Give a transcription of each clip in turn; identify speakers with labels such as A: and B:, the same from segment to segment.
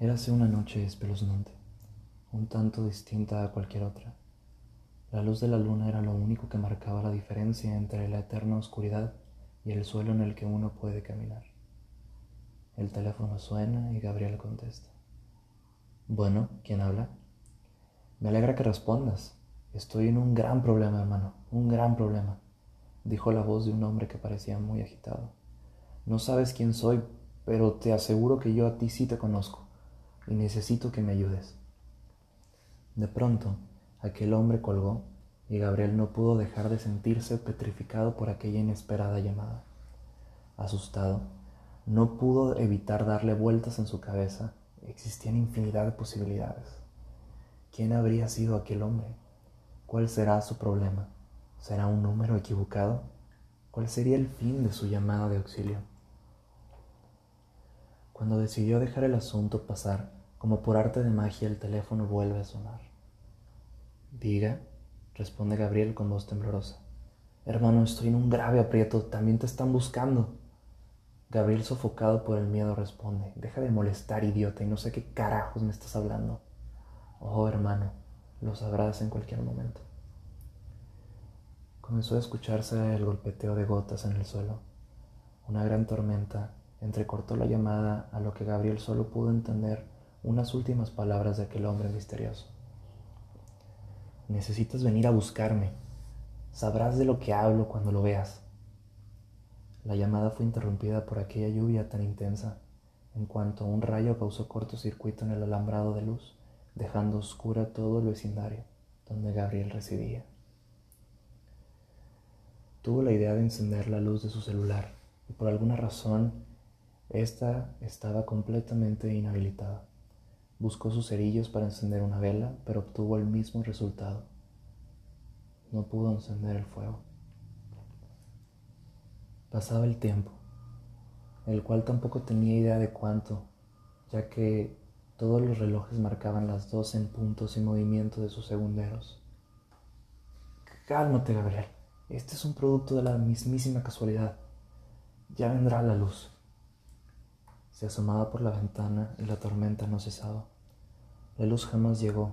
A: Érase una noche espeluznante, un tanto distinta a cualquier otra. La luz de la luna era lo único que marcaba la diferencia entre la eterna oscuridad y el suelo en el que uno puede caminar. El teléfono suena y Gabriel contesta. Bueno, ¿quién habla? Me alegra que respondas. Estoy en un gran problema, hermano, un gran problema, dijo la voz de un hombre que parecía muy agitado. No sabes quién soy, pero te aseguro que yo a ti sí te conozco y necesito que me ayudes. De pronto, aquel hombre colgó y Gabriel no pudo dejar de sentirse petrificado por aquella inesperada llamada. Asustado, no pudo evitar darle vueltas en su cabeza. Existían infinidad de posibilidades. ¿Quién habría sido aquel hombre? ¿Cuál será su problema? ¿Será un número equivocado? ¿Cuál sería el fin de su llamada de auxilio? Cuando decidió dejar el asunto pasar, como por arte de magia el teléfono vuelve a sonar. Diga, responde Gabriel con voz temblorosa. Hermano, estoy en un grave aprieto, también te están buscando. Gabriel, sofocado por el miedo, responde, deja de molestar, idiota, y no sé qué carajos me estás hablando. Oh, hermano, lo sabrás en cualquier momento. Comenzó a escucharse el golpeteo de gotas en el suelo. Una gran tormenta entrecortó la llamada a lo que Gabriel solo pudo entender unas últimas palabras de aquel hombre misterioso. Necesitas venir a buscarme. Sabrás de lo que hablo cuando lo veas. La llamada fue interrumpida por aquella lluvia tan intensa, en cuanto un rayo causó cortocircuito en el alambrado de luz, dejando oscura todo el vecindario donde Gabriel residía. Tuvo la idea de encender la luz de su celular y por alguna razón esta estaba completamente inhabilitada. Buscó sus cerillos para encender una vela, pero obtuvo el mismo resultado. No pudo encender el fuego. Pasaba el tiempo, el cual tampoco tenía idea de cuánto, ya que todos los relojes marcaban las dos en puntos y movimiento de sus segunderos. Cálmate, Gabriel. Este es un producto de la mismísima casualidad. Ya vendrá la luz. Se asomaba por la ventana y la tormenta no cesaba. La luz jamás llegó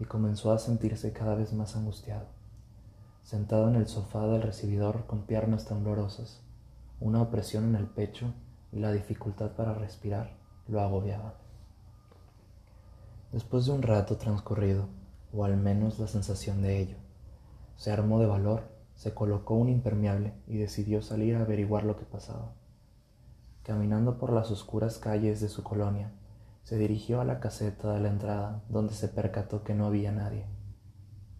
A: y comenzó a sentirse cada vez más angustiado. Sentado en el sofá del recibidor con piernas temblorosas, una opresión en el pecho y la dificultad para respirar lo agobiaban. Después de un rato transcurrido, o al menos la sensación de ello, se armó de valor, se colocó un impermeable y decidió salir a averiguar lo que pasaba. Caminando por las oscuras calles de su colonia, se dirigió a la caseta de la entrada, donde se percató que no había nadie.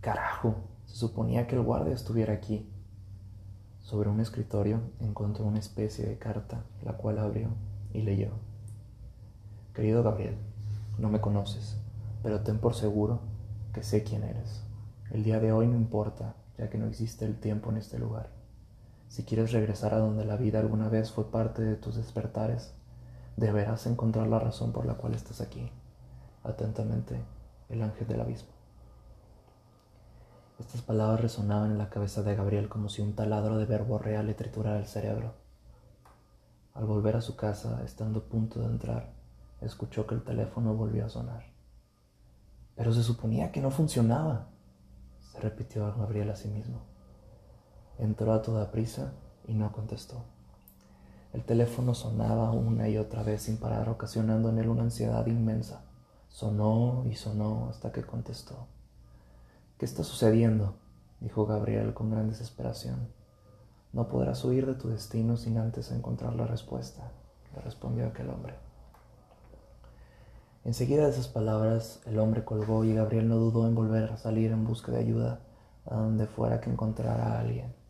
A: ¡Carajo! Se suponía que el guardia estuviera aquí. Sobre un escritorio encontró una especie de carta, la cual abrió y leyó. Querido Gabriel, no me conoces, pero ten por seguro que sé quién eres. El día de hoy no importa, ya que no existe el tiempo en este lugar. Si quieres regresar a donde la vida alguna vez fue parte de tus despertares, deberás encontrar la razón por la cual estás aquí. Atentamente, el ángel del abismo. Estas palabras resonaban en la cabeza de Gabriel como si un taladro de verbo real le triturara el cerebro. Al volver a su casa, estando a punto de entrar, escuchó que el teléfono volvió a sonar. Pero se suponía que no funcionaba, se repitió Gabriel a sí mismo. Entró a toda prisa y no contestó. El teléfono sonaba una y otra vez sin parar, ocasionando en él una ansiedad inmensa. Sonó y sonó hasta que contestó. ¿Qué está sucediendo? dijo Gabriel con gran desesperación. No podrás huir de tu destino sin antes encontrar la respuesta, le respondió aquel hombre. Enseguida de esas palabras, el hombre colgó y Gabriel no dudó en volver a salir en busca de ayuda a donde fuera que encontrara a alguien.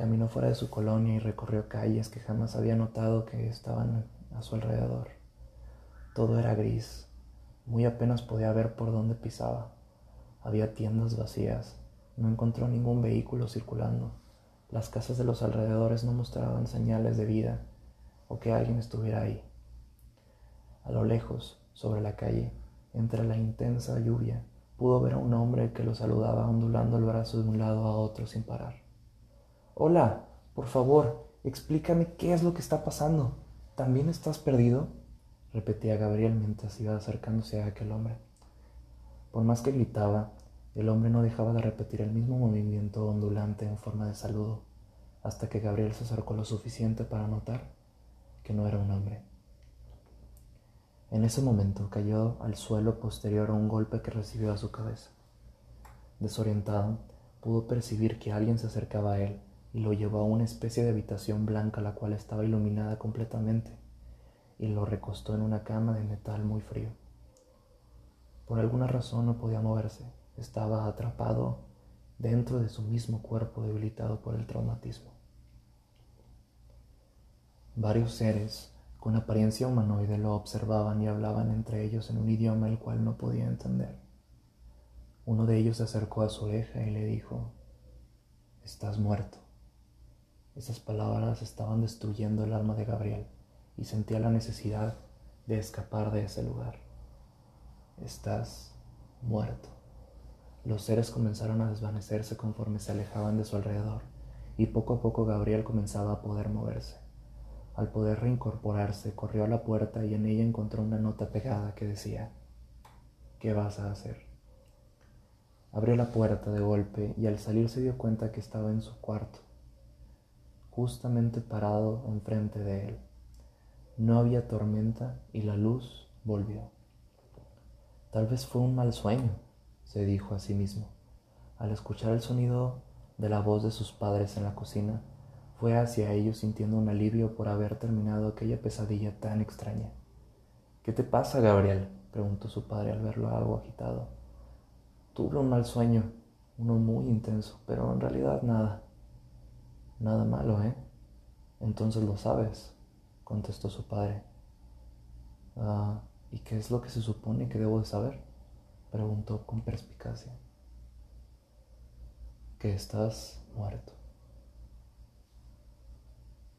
A: Caminó fuera de su colonia y recorrió calles que jamás había notado que estaban a su alrededor. Todo era gris, muy apenas podía ver por dónde pisaba. Había tiendas vacías, no encontró ningún vehículo circulando. Las casas de los alrededores no mostraban señales de vida o que alguien estuviera ahí. A lo lejos, sobre la calle, entre la intensa lluvia, pudo ver a un hombre que lo saludaba ondulando el brazo de un lado a otro sin parar. Hola, por favor, explícame qué es lo que está pasando. ¿También estás perdido? repetía Gabriel mientras iba acercándose a aquel hombre. Por más que gritaba, el hombre no dejaba de repetir el mismo movimiento ondulante en forma de saludo, hasta que Gabriel se acercó lo suficiente para notar que no era un hombre. En ese momento cayó al suelo posterior a un golpe que recibió a su cabeza. Desorientado, pudo percibir que alguien se acercaba a él y lo llevó a una especie de habitación blanca la cual estaba iluminada completamente y lo recostó en una cama de metal muy frío. Por alguna razón no podía moverse, estaba atrapado dentro de su mismo cuerpo debilitado por el traumatismo. Varios seres con apariencia humanoide lo observaban y hablaban entre ellos en un idioma el cual no podía entender. Uno de ellos se acercó a su oreja y le dijo, Estás muerto. Esas palabras estaban destruyendo el alma de Gabriel y sentía la necesidad de escapar de ese lugar. Estás muerto. Los seres comenzaron a desvanecerse conforme se alejaban de su alrededor y poco a poco Gabriel comenzaba a poder moverse. Al poder reincorporarse, corrió a la puerta y en ella encontró una nota pegada que decía, ¿qué vas a hacer? Abrió la puerta de golpe y al salir se dio cuenta que estaba en su cuarto, justamente parado enfrente de él. No había tormenta y la luz volvió. Tal vez fue un mal sueño, se dijo a sí mismo. Al escuchar el sonido de la voz de sus padres en la cocina, fue hacia ellos sintiendo un alivio por haber terminado aquella pesadilla tan extraña. ¿Qué te pasa, Gabriel? preguntó su padre al verlo algo agitado. Tuve un mal sueño, uno muy intenso, pero en realidad nada. Nada malo, ¿eh? Entonces lo sabes, contestó su padre. Ah, ¿Y qué es lo que se supone que debo de saber? preguntó con perspicacia. Que estás muerto.